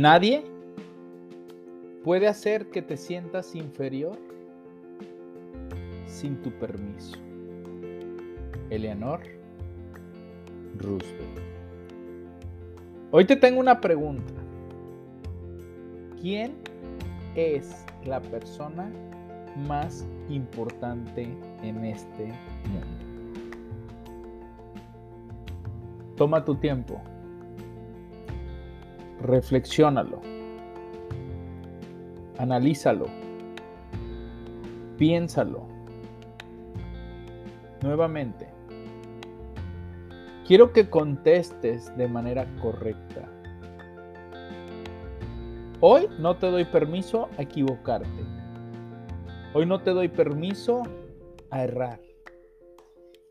Nadie puede hacer que te sientas inferior sin tu permiso. Eleanor Roosevelt. Hoy te tengo una pregunta. ¿Quién es la persona más importante en este mundo? Toma tu tiempo. Reflexiónalo. Analízalo. Piénsalo. Nuevamente. Quiero que contestes de manera correcta. Hoy no te doy permiso a equivocarte. Hoy no te doy permiso a errar.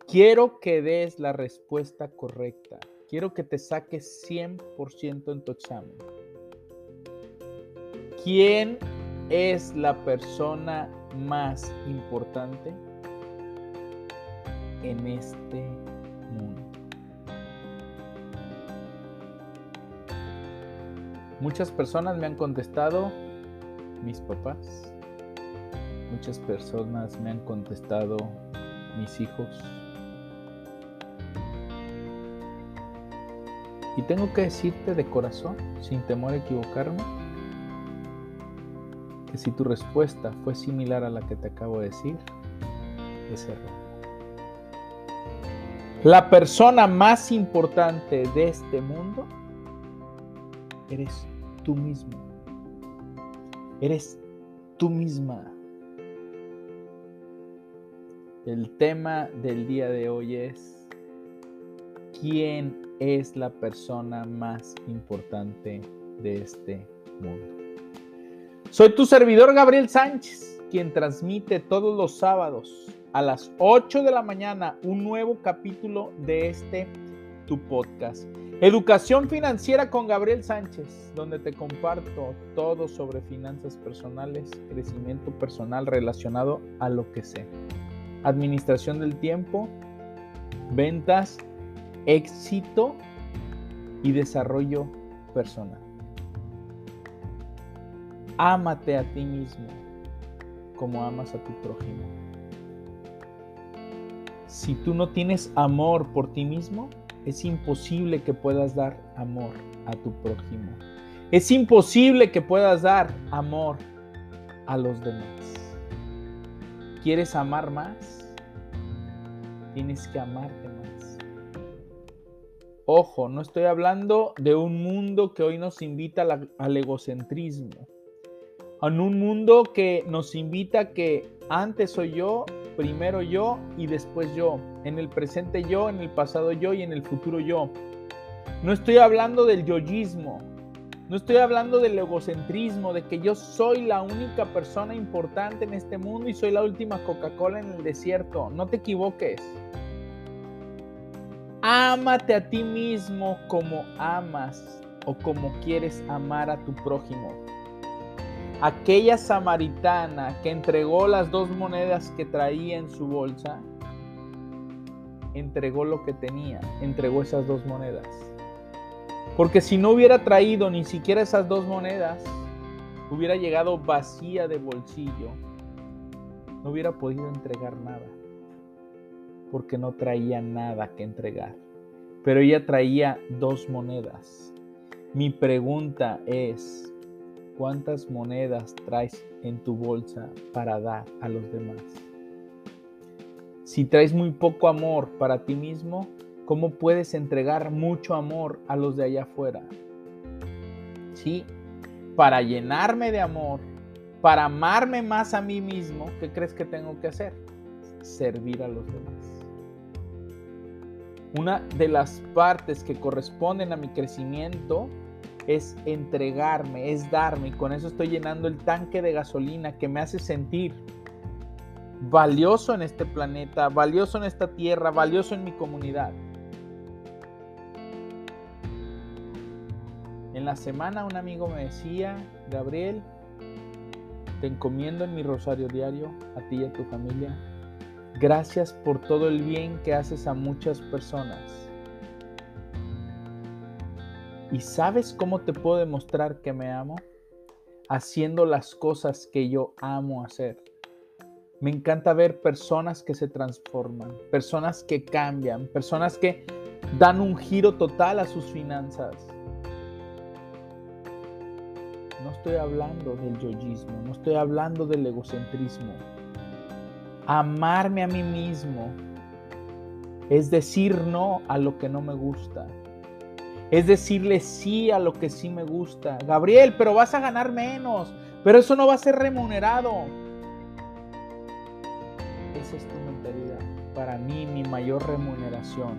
Quiero que des la respuesta correcta. Quiero que te saques 100% en tu examen. ¿Quién es la persona más importante en este mundo? Muchas personas me han contestado mis papás. Muchas personas me han contestado mis hijos. Y tengo que decirte de corazón, sin temor a equivocarme, que si tu respuesta fue similar a la que te acabo de decir, es error. La persona más importante de este mundo eres tú mismo. Eres tú misma. El tema del día de hoy es ¿quién es la persona más importante de este mundo. Soy tu servidor Gabriel Sánchez, quien transmite todos los sábados a las 8 de la mañana un nuevo capítulo de este tu podcast. Educación financiera con Gabriel Sánchez, donde te comparto todo sobre finanzas personales, crecimiento personal relacionado a lo que sé. Administración del tiempo, ventas éxito y desarrollo personal. Ámate a ti mismo como amas a tu prójimo. Si tú no tienes amor por ti mismo, es imposible que puedas dar amor a tu prójimo. Es imposible que puedas dar amor a los demás. ¿Quieres amar más? Tienes que amarte Ojo, no estoy hablando de un mundo que hoy nos invita al egocentrismo. En un mundo que nos invita a que antes soy yo, primero yo y después yo. En el presente yo, en el pasado yo y en el futuro yo. No estoy hablando del yoyismo. No estoy hablando del egocentrismo, de que yo soy la única persona importante en este mundo y soy la última Coca-Cola en el desierto. No te equivoques. Ámate a ti mismo como amas o como quieres amar a tu prójimo. Aquella samaritana que entregó las dos monedas que traía en su bolsa, entregó lo que tenía, entregó esas dos monedas. Porque si no hubiera traído ni siquiera esas dos monedas, hubiera llegado vacía de bolsillo, no hubiera podido entregar nada porque no traía nada que entregar. Pero ella traía dos monedas. Mi pregunta es, ¿cuántas monedas traes en tu bolsa para dar a los demás? Si traes muy poco amor para ti mismo, ¿cómo puedes entregar mucho amor a los de allá afuera? Sí, para llenarme de amor, para amarme más a mí mismo, ¿qué crees que tengo que hacer? Servir a los demás. Una de las partes que corresponden a mi crecimiento es entregarme, es darme y con eso estoy llenando el tanque de gasolina que me hace sentir valioso en este planeta, valioso en esta tierra, valioso en mi comunidad. En la semana un amigo me decía, Gabriel, te encomiendo en mi rosario diario, a ti y a tu familia. Gracias por todo el bien que haces a muchas personas. ¿Y sabes cómo te puedo demostrar que me amo? Haciendo las cosas que yo amo hacer. Me encanta ver personas que se transforman, personas que cambian, personas que dan un giro total a sus finanzas. No estoy hablando del yoyismo, no estoy hablando del egocentrismo. Amarme a mí mismo es decir no a lo que no me gusta. Es decirle sí a lo que sí me gusta. Gabriel, pero vas a ganar menos, pero eso no va a ser remunerado es tu mentalidad. Para mí mi mayor remuneración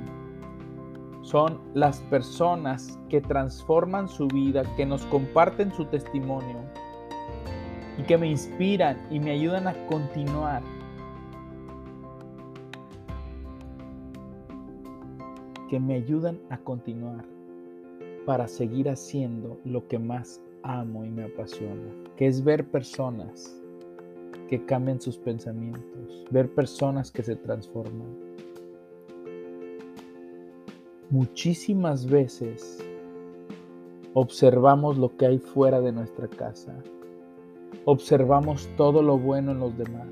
son las personas que transforman su vida, que nos comparten su testimonio y que me inspiran y me ayudan a continuar. Que me ayudan a continuar para seguir haciendo lo que más amo y me apasiona, que es ver personas que cambien sus pensamientos, ver personas que se transforman. Muchísimas veces observamos lo que hay fuera de nuestra casa, observamos todo lo bueno en los demás,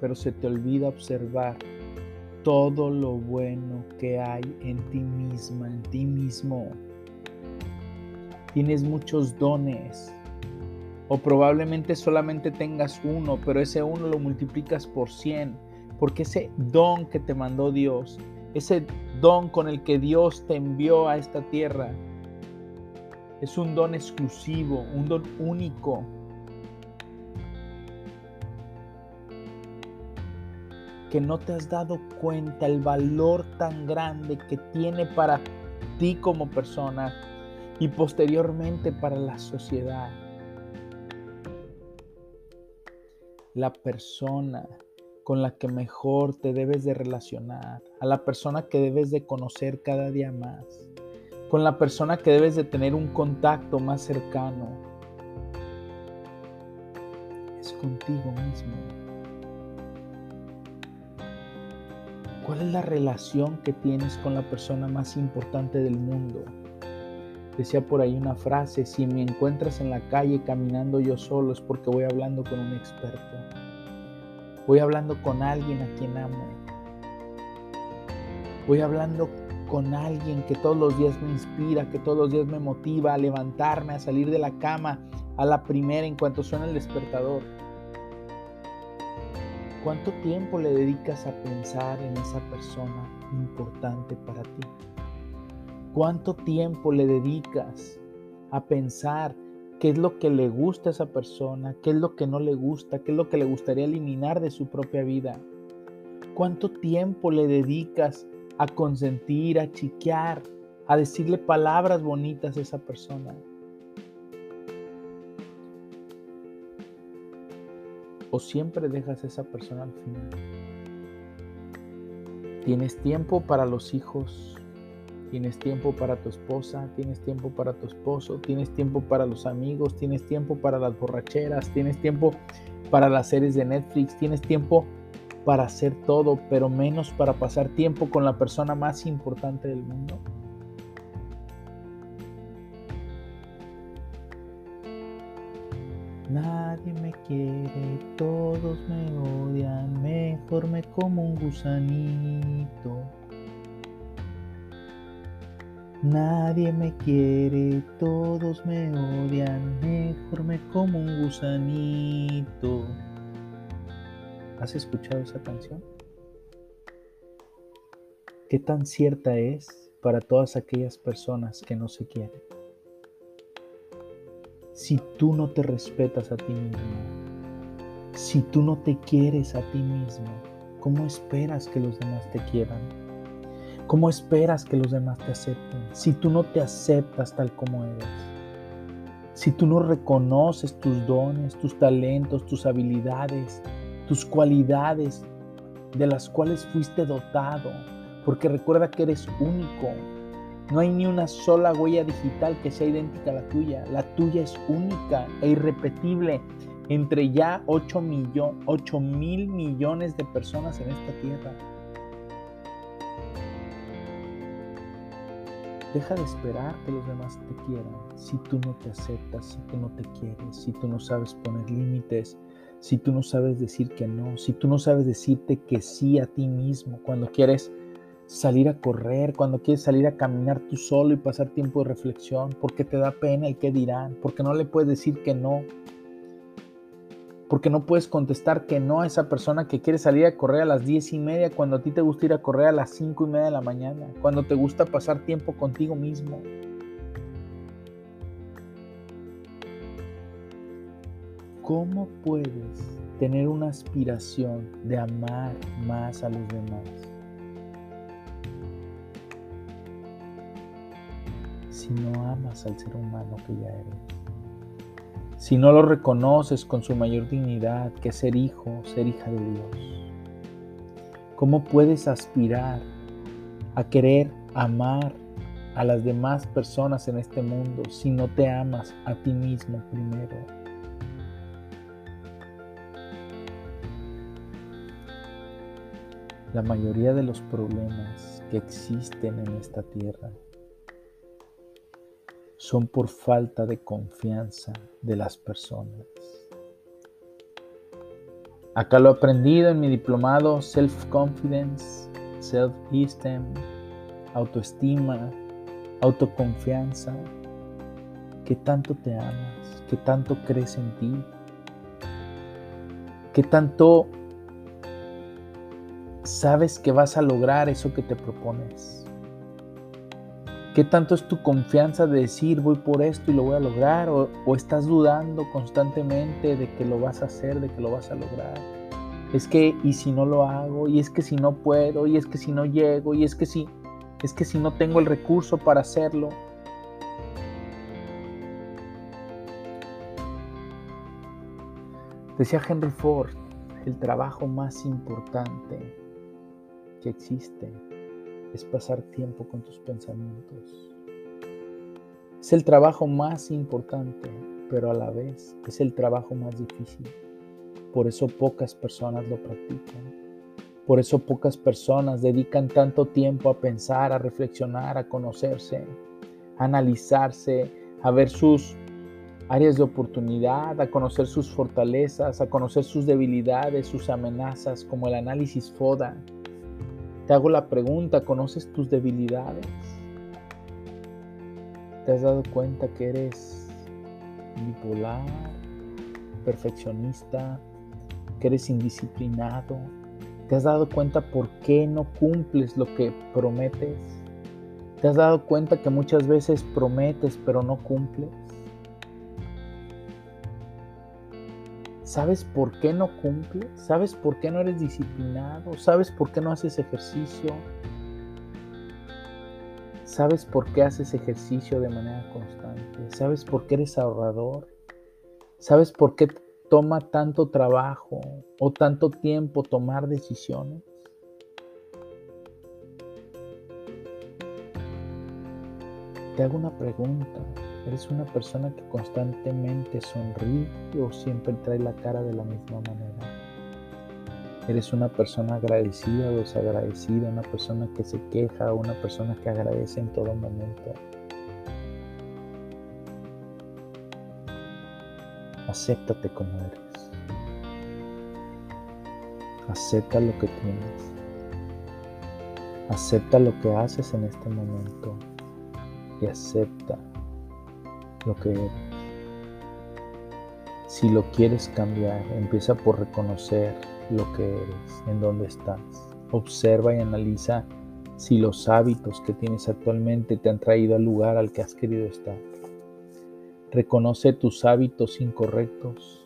pero se te olvida observar todo lo bueno que hay en ti misma, en ti mismo. Tienes muchos dones, o probablemente solamente tengas uno, pero ese uno lo multiplicas por 100, porque ese don que te mandó Dios, ese don con el que Dios te envió a esta tierra, es un don exclusivo, un don único. Que no te has dado cuenta el valor tan grande que tiene para ti como persona y posteriormente para la sociedad. la persona con la que mejor te debes de relacionar, a la persona que debes de conocer cada día más, con la persona que debes de tener un contacto más cercano. Es contigo mismo. ¿Cuál es la relación que tienes con la persona más importante del mundo? Decía por ahí una frase, si me encuentras en la calle caminando yo solo es porque voy hablando con un experto. Voy hablando con alguien a quien amo. Voy hablando con alguien que todos los días me inspira, que todos los días me motiva a levantarme, a salir de la cama a la primera en cuanto suena el despertador. ¿Cuánto tiempo le dedicas a pensar en esa persona importante para ti? ¿Cuánto tiempo le dedicas a pensar qué es lo que le gusta a esa persona, qué es lo que no le gusta, qué es lo que le gustaría eliminar de su propia vida? ¿Cuánto tiempo le dedicas a consentir, a chiquear, a decirle palabras bonitas a esa persona? ¿O siempre dejas a esa persona al final? ¿Tienes tiempo para los hijos? Tienes tiempo para tu esposa, tienes tiempo para tu esposo, tienes tiempo para los amigos, tienes tiempo para las borracheras, tienes tiempo para las series de Netflix, tienes tiempo para hacer todo, pero menos para pasar tiempo con la persona más importante del mundo. Nadie me quiere, todos me odian, me formé como un gusanito. Nadie me quiere, todos me odian, mejor me como un gusanito. ¿Has escuchado esa canción? ¿Qué tan cierta es para todas aquellas personas que no se quieren? Si tú no te respetas a ti mismo, si tú no te quieres a ti mismo, ¿cómo esperas que los demás te quieran? ¿Cómo esperas que los demás te acepten si tú no te aceptas tal como eres? Si tú no reconoces tus dones, tus talentos, tus habilidades, tus cualidades de las cuales fuiste dotado, porque recuerda que eres único. No hay ni una sola huella digital que sea idéntica a la tuya. La tuya es única e irrepetible entre ya 8, mil millones de personas en esta tierra. Deja de esperar que los demás te quieran si tú no te aceptas, si tú no te quieres, si tú no sabes poner límites, si tú no sabes decir que no, si tú no sabes decirte que sí a ti mismo cuando quieres salir a correr, cuando quieres salir a caminar tú solo y pasar tiempo de reflexión, porque te da pena el que dirán, porque no le puedes decir que no, porque no puedes contestar que no a esa persona que quiere salir a correr a las diez y media cuando a ti te gusta ir a correr a las cinco y media de la mañana, cuando te gusta pasar tiempo contigo mismo. ¿Cómo puedes tener una aspiración de amar más a los demás? Si no amas al ser humano que ya eres si no lo reconoces con su mayor dignidad, que ser hijo, ser hija de Dios? ¿Cómo puedes aspirar a querer amar a las demás personas en este mundo si no te amas a ti mismo primero? La mayoría de los problemas que existen en esta tierra son por falta de confianza de las personas. Acá lo he aprendido en mi diplomado Self-Confidence, Self-Esteem, Autoestima, Autoconfianza. ¿Qué tanto te amas? ¿Qué tanto crees en ti? ¿Qué tanto sabes que vas a lograr eso que te propones? ¿Qué tanto es tu confianza de decir voy por esto y lo voy a lograr? ¿O, estás dudando constantemente de que lo vas a hacer, de que lo vas a lograr? Es que, ¿y si no lo hago? ¿Y es que si no puedo? ¿Y es que si no llego? ¿Y es que si, es que si no tengo el recurso para hacerlo? Decía Henry Ford, el trabajo más importante que existe es pasar tiempo con tus pensamientos. Es el trabajo más importante, pero a la vez es el trabajo más difícil. Por eso pocas personas lo practican. Por eso pocas personas dedican tanto tiempo a pensar, a reflexionar, a conocerse, a analizarse, a ver sus áreas de oportunidad, a conocer sus fortalezas, a conocer sus debilidades, sus amenazas, como el análisis FODA, te hago la pregunta, ¿conoces tus debilidades? ¿Te has dado cuenta que eres bipolar, perfeccionista, que eres indisciplinado? ¿Te has dado cuenta por qué no cumples lo que prometes? ¿Te has dado cuenta que muchas veces prometes pero no cumples? ¿Sabes por qué no cumples? ¿Sabes por qué no eres disciplinado? ¿Sabes por qué no haces ejercicio? ¿Sabes por qué haces ejercicio de manera constante? ¿Sabes por qué eres ahorrador? ¿Sabes por qué toma tanto trabajo o tanto tiempo tomar decisiones? Te hago una pregunta. ¿Eres una persona que constantemente sonríe o siempre trae la cara de la misma manera? ¿Eres una persona agradecida o desagradecida? ¿Una persona que se queja o una persona que agradece en todo momento? Acéptate como eres. Acepta lo que tienes. Acepta lo que haces en este momento y acepta lo que. Si lo quieres cambiar, empieza por reconocer lo que eres, en dónde estás. Observa y analiza si los hábitos que tienes actualmente te han traído al lugar al que has querido estar. Reconoce tus hábitos incorrectos.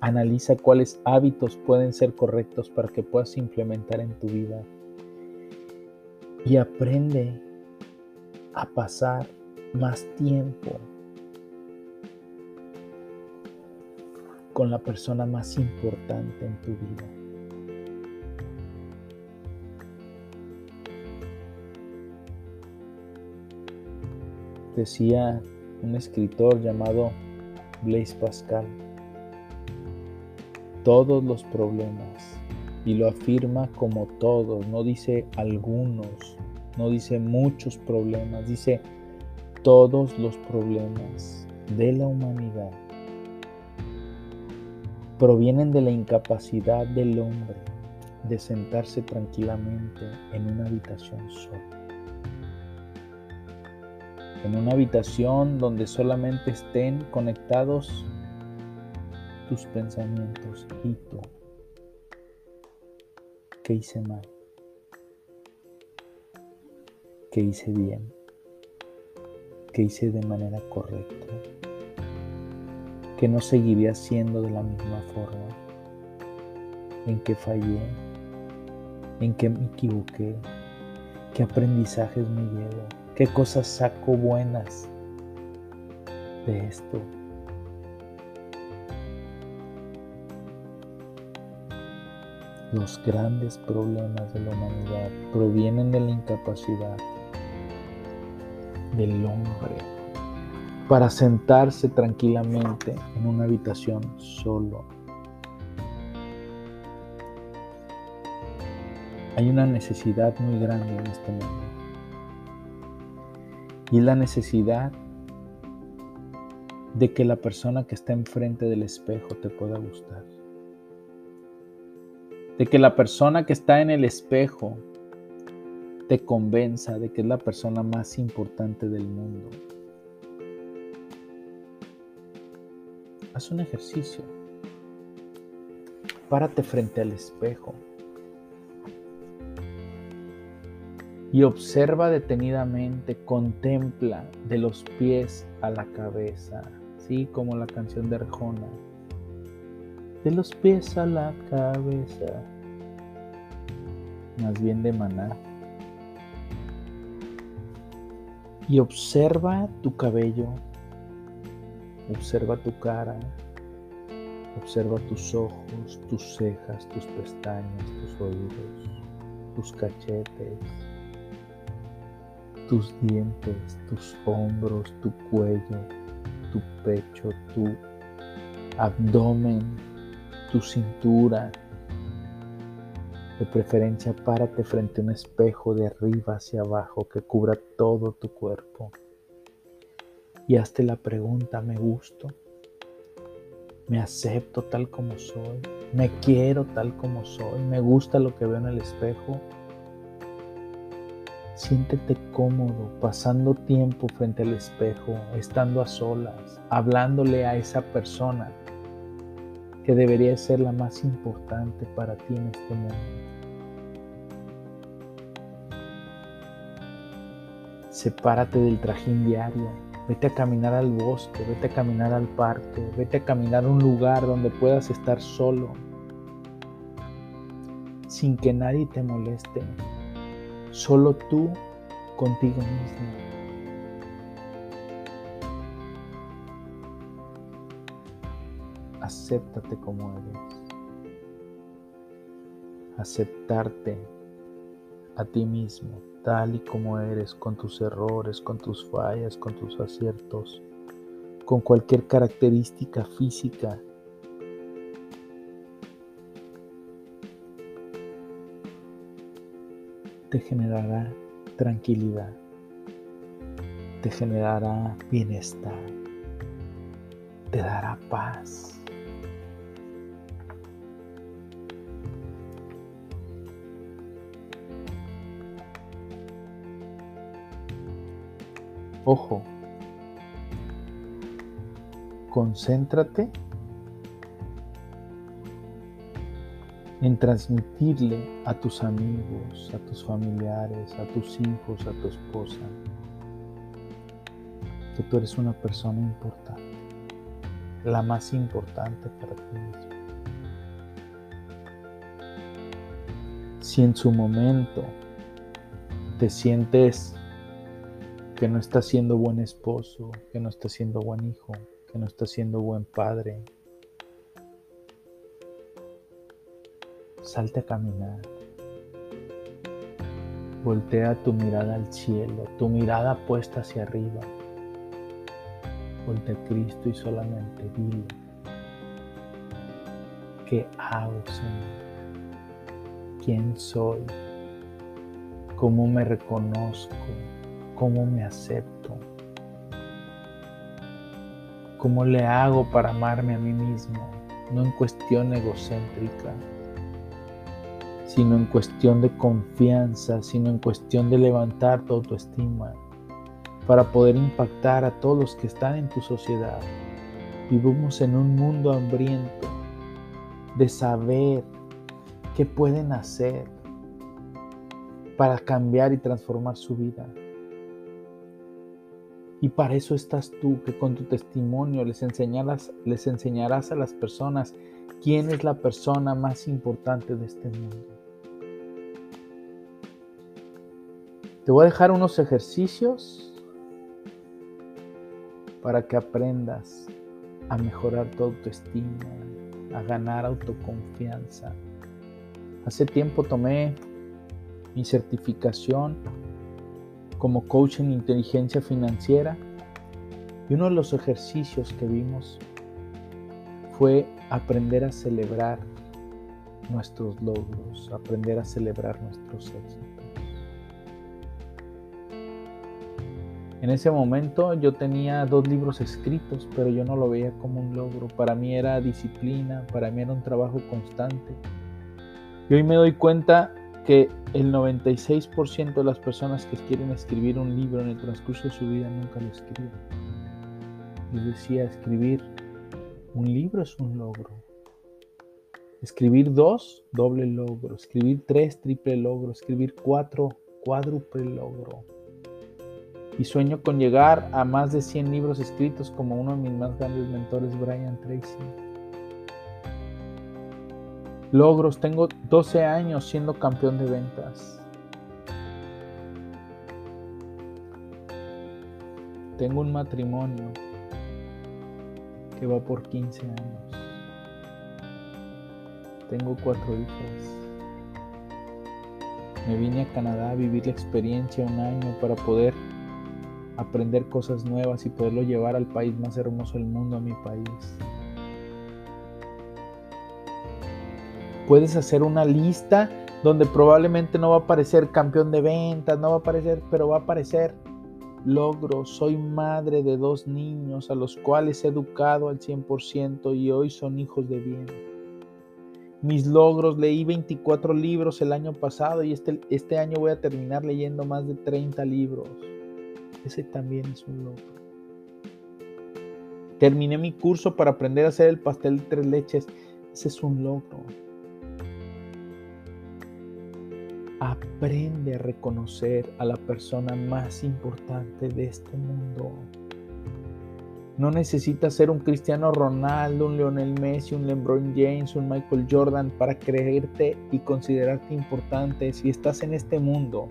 Analiza cuáles hábitos pueden ser correctos para que puedas implementar en tu vida. y aprende a pasar más tiempo con la persona más importante en tu vida. Decía un escritor llamado Blaise Pascal, todos los problemas, y lo afirma como todos, no dice algunos, no dice muchos problemas, dice todos los problemas de la humanidad provienen de la incapacidad del hombre de sentarse tranquilamente en una habitación sola. En una habitación donde solamente estén conectados tus pensamientos y tú. ¿Qué hice mal? ¿Qué hice bien? ¿Qué hice de manera correcta? ¿Qué no seguiría haciendo de la misma forma? ¿En qué fallé? ¿En qué me equivoqué? ¿Qué aprendizajes me llevo? ¿Qué cosas saco buenas de esto? Los grandes problemas de la humanidad provienen de la incapacidad del hombre para sentarse tranquilamente en una habitación solo. Hay una necesidad muy grande en este mundo. Y la necesidad de que la persona que está enfrente del espejo te pueda gustar. De que la persona que está en el espejo te convenza de que es la persona más importante del mundo. Haz un ejercicio. Párate frente al espejo y observa detenidamente, contempla de los pies a la cabeza, así como la canción de Arjona. De los pies a la cabeza, más bien de maná. y observa tu cabello, observa tu cara, observa tus ojos, tus cejas, tus pestañas, tus oídos, tus cachetes, tus dientes, tus hombros, tu cuello, tu pecho, tu abdomen, tu cintura, de preferencia, párate frente a un espejo de arriba hacia abajo que cubra todo tu cuerpo. Y hazte la pregunta, ¿me gusto? ¿Me acepto tal como soy? ¿Me quiero tal como soy? ¿Me gusta lo que veo en el espejo? Siéntete cómodo pasando tiempo frente al espejo, estando a solas, hablándole a esa persona que debería ser la más importante para ti en este mundo. Sepárate del trajín diario, vete a caminar al bosque, vete a caminar al parque, vete a caminar a un lugar donde puedas estar solo, sin que nadie te moleste, solo tú contigo mismo. acéptate como eres. Aceptarte a ti mismo, tal y como eres, con tus errores, con tus fallas, con tus aciertos, con cualquier característica física. Te generará tranquilidad, te generará bienestar, te dará paz. Ojo, concéntrate en transmitirle a tus amigos, a tus familiares, a tus hijos, a tu esposa, que tú eres una persona importante, la más importante para ti mismo. Si en su momento te sientes que no estás siendo buen esposo, que no estás siendo buen hijo, que no estás siendo buen padre, salte a caminar. Voltea tu mirada al cielo, tu mirada puesta hacia arriba. Voltea a Cristo y solamente dile, ¿qué hago, Señor? ¿Quién soy? ¿Cómo me reconozco? ¿Cómo me acepto? ¿Cómo le hago para amarme a mí mismo? No en cuestión egocéntrica, sino en cuestión de confianza, sino en cuestión de levantar tu autoestima para poder impactar a todos los que están en tu sociedad. Vivimos en un mundo hambriento de saber qué pueden hacer para cambiar y transformar su vida. Y para eso estás tú, que con tu testimonio les enseñarás, a las personas quién es la persona más importante de este mundo. Te voy a dejar unos ejercicios para que aprendas a mejorar tu autoestima, a ganar autoconfianza. Hace tiempo tomé mi certificación como coach en inteligencia financiera y uno de los ejercicios que vimos fue aprender a celebrar nuestros logros, aprender a celebrar nuestros éxitos. En ese momento yo tenía dos libros escritos, pero yo no lo veía como un logro. Para mí era disciplina, para mí era un trabajo constante. Y hoy me doy cuenta que el 96% de las personas que quieren escribir un libro en el transcurso de su vida nunca lo escriben. Yo decía, escribir un libro es un logro. Escribir dos, doble logro. Escribir tres, triple logro. Escribir cuatro, cuádruple logro y sueño con llegar a más de 100 libros escritos como uno de mis más grandes mentores, Brian Tracy. Logros, tengo 12 años siendo campeón de ventas. Tengo un matrimonio que va por 15 años. Tengo cuatro hijos. Me vine a Canadá a vivir la experiencia un año para poder aprender cosas nuevas y poderlo llevar al país más hermoso del mundo, a mi país. Puedes hacer una lista donde probablemente no va a aparecer campeón de ventas, no va a aparecer, pero va a aparecer logro. Soy madre de dos niños a los cuales he educado al 100% y hoy son hijos de bien. Mis logros, leí 24 libros el año pasado y este, este año voy a terminar leyendo más de 30 libros. Ese también es un logro. Terminé mi curso para aprender a hacer el pastel de tres leches. Ese es un logro. Aprende a reconocer a la persona más importante de este mundo. No necesitas ser un Cristiano Ronaldo, un Lionel Messi, un LeBron James, un Michael Jordan para creerte y considerarte importante. Si estás en este mundo,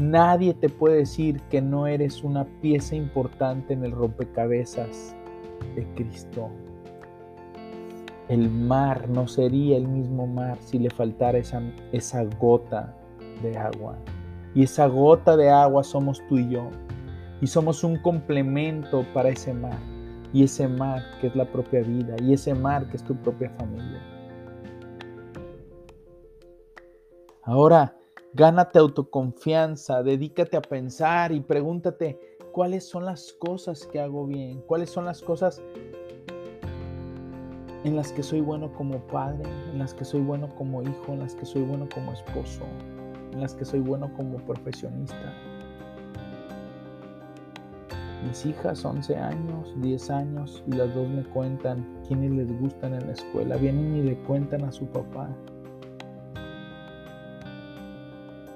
Nadie te puede decir que no eres una pieza importante en el rompecabezas de Cristo. El mar no sería el mismo mar si le faltara esa, esa gota de agua. Y esa gota de agua somos tú y yo. Y somos un complemento para ese mar. Y ese mar que es la propia vida. Y ese mar que es tu propia familia. Ahora, Gánate autoconfianza, dedícate a pensar y pregúntate cuáles son las cosas que hago bien, cuáles son las cosas en las que soy bueno como padre, en las que soy bueno como hijo, en las que soy bueno como esposo, en las que soy bueno como profesionista. Mis hijas, 11 años, 10 años, y las dos me cuentan quiénes les gustan en la escuela. Vienen y le cuentan a su papá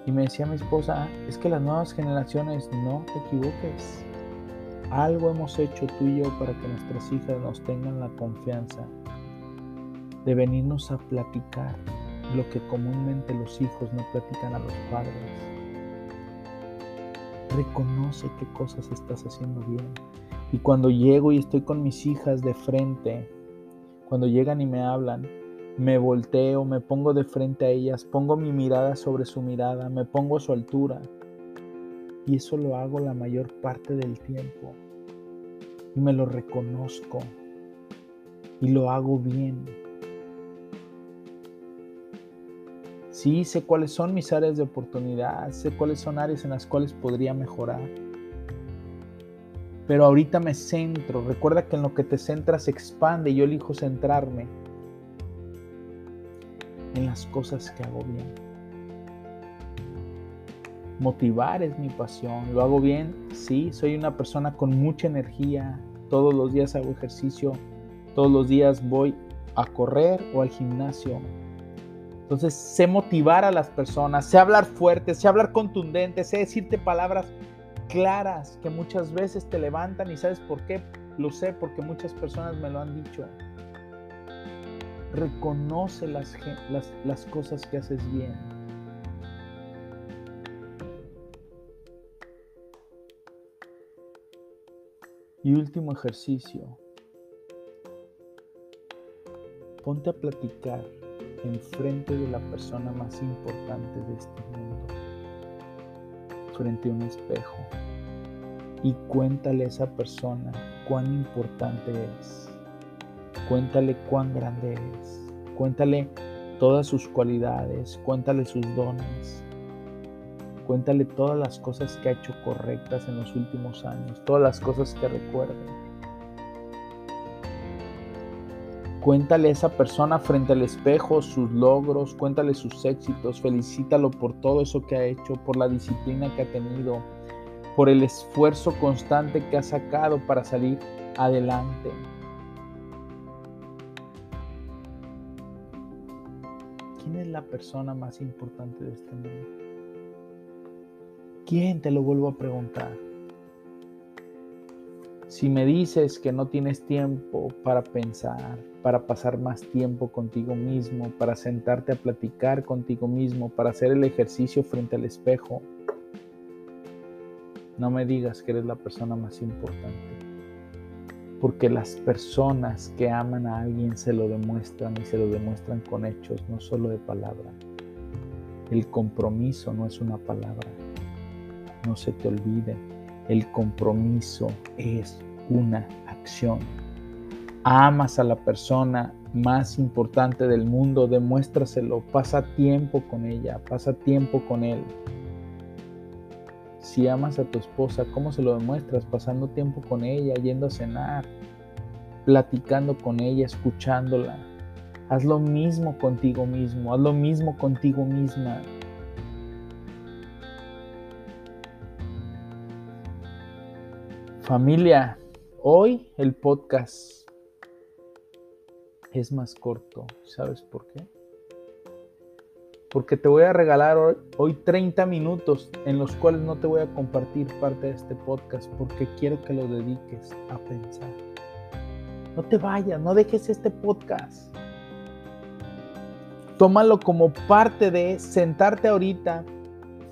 Y me decía mi esposa, es que las nuevas generaciones, no te equivoques. Algo hemos hecho tú y yo para que nuestras hijas nos tengan la confianza de venirnos a platicar lo que comúnmente los hijos no platican a los padres. reconoce qué cosas estás haciendo bien. Y cuando llego y estoy con mis hijas de frente, cuando llegan y me hablan, me volteo, me pongo de frente a ellas, pongo mi mirada sobre su mirada, me pongo a su altura. Y eso lo hago la mayor parte del tiempo. Y me lo reconozco. Y lo hago bien. Sí, sé cuáles son mis áreas de oportunidad, sé cuáles son áreas en las cuales podría mejorar. Pero ahorita me centro. Recuerda que en lo que te centras se expande y yo elijo centrarme en las cosas que hago bien. Motivar es mi pasión. ¿Lo hago bien? Sí, soy una persona con mucha energía. Todos los días hago ejercicio. Todos los días voy a correr o al gimnasio. Entonces sé motivar a las personas, sé hablar fuerte, sé hablar contundente, sé decirte palabras claras que muchas veces te levantan y sabes por qué. Lo sé porque muchas personas me lo han dicho. Reconoce las, las, las cosas que haces bien. Y último ejercicio. Ponte a platicar en frente de la persona más importante de este mundo, frente a un espejo, y cuéntale a esa persona cuán importante es. Cuéntale cuán grande es. Cuéntale todas sus cualidades, cuéntale sus dones. Cuéntale todas las cosas que ha hecho correctas en los últimos años, todas las cosas que recuerden. Cuéntale a esa persona frente al espejo sus logros, cuéntale sus éxitos, felicítalo por todo eso que ha hecho, por la disciplina que ha tenido, por el esfuerzo constante que ha sacado para salir adelante. ¿Quién es la persona más importante de este mundo? ¿Quién? Te lo vuelvo a preguntar. Si me dices que no tienes tiempo para pensar, para pasar más tiempo contigo mismo, para sentarte a platicar contigo mismo, para hacer el ejercicio frente al espejo, no me digas que eres la persona más importante. Porque las personas que aman a alguien se lo demuestran y se lo demuestran con hechos, no solo de palabra. El compromiso no es una palabra. No se te olvide el compromiso es una acción. Amas a la persona más importante del mundo, demuéstraselo, pasa tiempo con ella, pasa tiempo con él. Si amas a tu esposa, ¿cómo se lo demuestras? Pasando tiempo con ella, yendo a cenar, platicando con ella, escuchándola. Haz lo mismo contigo mismo, haz lo mismo contigo misma. Familia, hoy el podcast es más corto. ¿Sabes por qué? Porque te voy a regalar hoy, 30 minutos en los cuales no te voy a compartir parte de este podcast porque quiero que lo dediques a pensar. No te vayas, no dejes este podcast. Tómalo como parte de sentarte ahorita,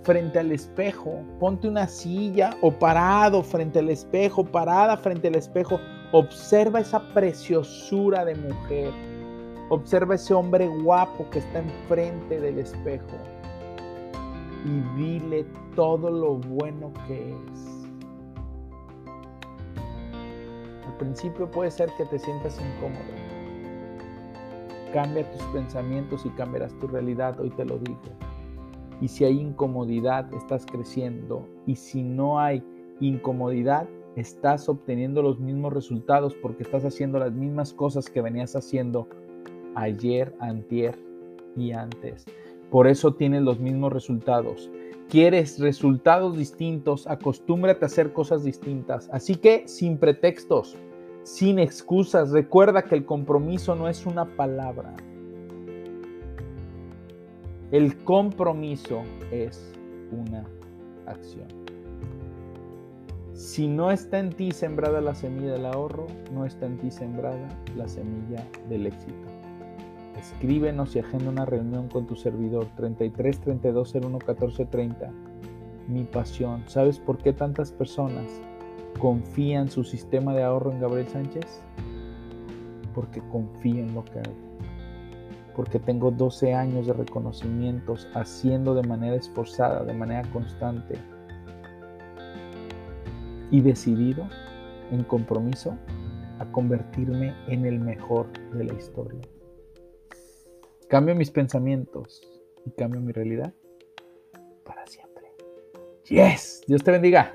frente al espejo, ponte una silla o parado frente al espejo, parada frente al espejo, observa esa preciosura de mujer, observa ese hombre guapo que está enfrente del espejo y dile todo lo bueno que es. Al principio puede ser que te sientas incómodo. Cambia tus pensamientos y cambiarás tu realidad, hoy te lo digo. Y si hay incomodidad, estás creciendo. Y si no hay incomodidad, estás obteniendo los mismos resultados porque estás haciendo las mismas cosas que venías haciendo ayer, antier y antes. Por eso tienes los mismos resultados. Quieres resultados distintos, acostúmbrate a hacer cosas distintas. Así que sin pretextos, sin excusas, recuerda que el compromiso no es una palabra, el compromiso es una acción. Si no está en ti sembrada la semilla del ahorro, no está en ti sembrada la semilla del éxito. Escríbenos y agenda una reunión con tu servidor 33 32 01 14 30. mi pasión. ¿Sabes por qué tantas personas confían su sistema de ahorro en Gabriel Sánchez? Porque confío en lo que hago. Porque tengo 12 años de reconocimientos haciendo de manera esforzada, de manera constante y decidido en compromiso a convertirme en el mejor de la historia. Cambio mis pensamientos y cambio mi realidad para siempre. Yes, Dios te bendiga.